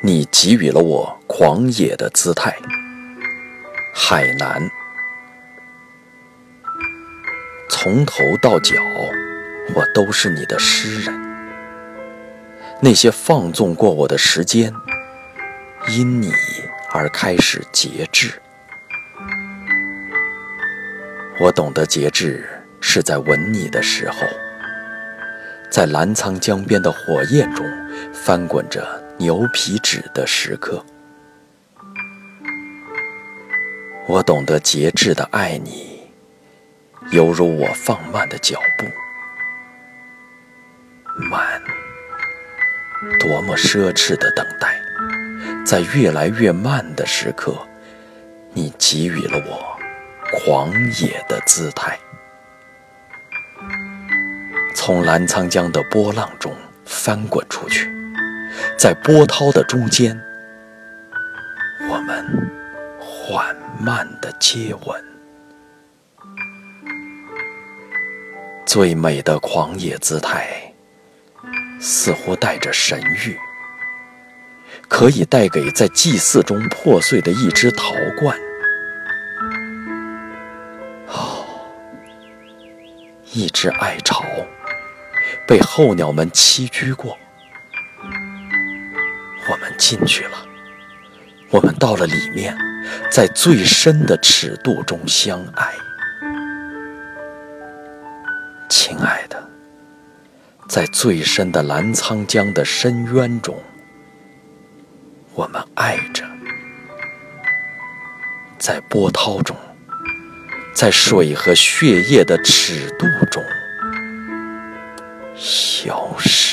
你给予了我狂野的姿态。海南，从头到脚，我都是你的诗人。那些放纵过我的时间，因你而开始节制。我懂得节制是在吻你的时候，在澜沧江边的火焰中翻滚着牛皮纸的时刻。我懂得节制的爱你，犹如我放慢的脚步，慢。多么奢侈的等待，在越来越慢的时刻，你给予了我狂野的姿态。从澜沧江的波浪中翻滚出去，在波涛的中间，我们缓慢的接吻。最美的狂野姿态。似乎带着神谕，可以带给在祭祀中破碎的一只陶罐。哦，一只爱巢被候鸟们栖居过，我们进去了，我们到了里面，在最深的尺度中相爱，亲爱的。在最深的澜沧江的深渊中，我们爱着；在波涛中，在水和血液的尺度中消失。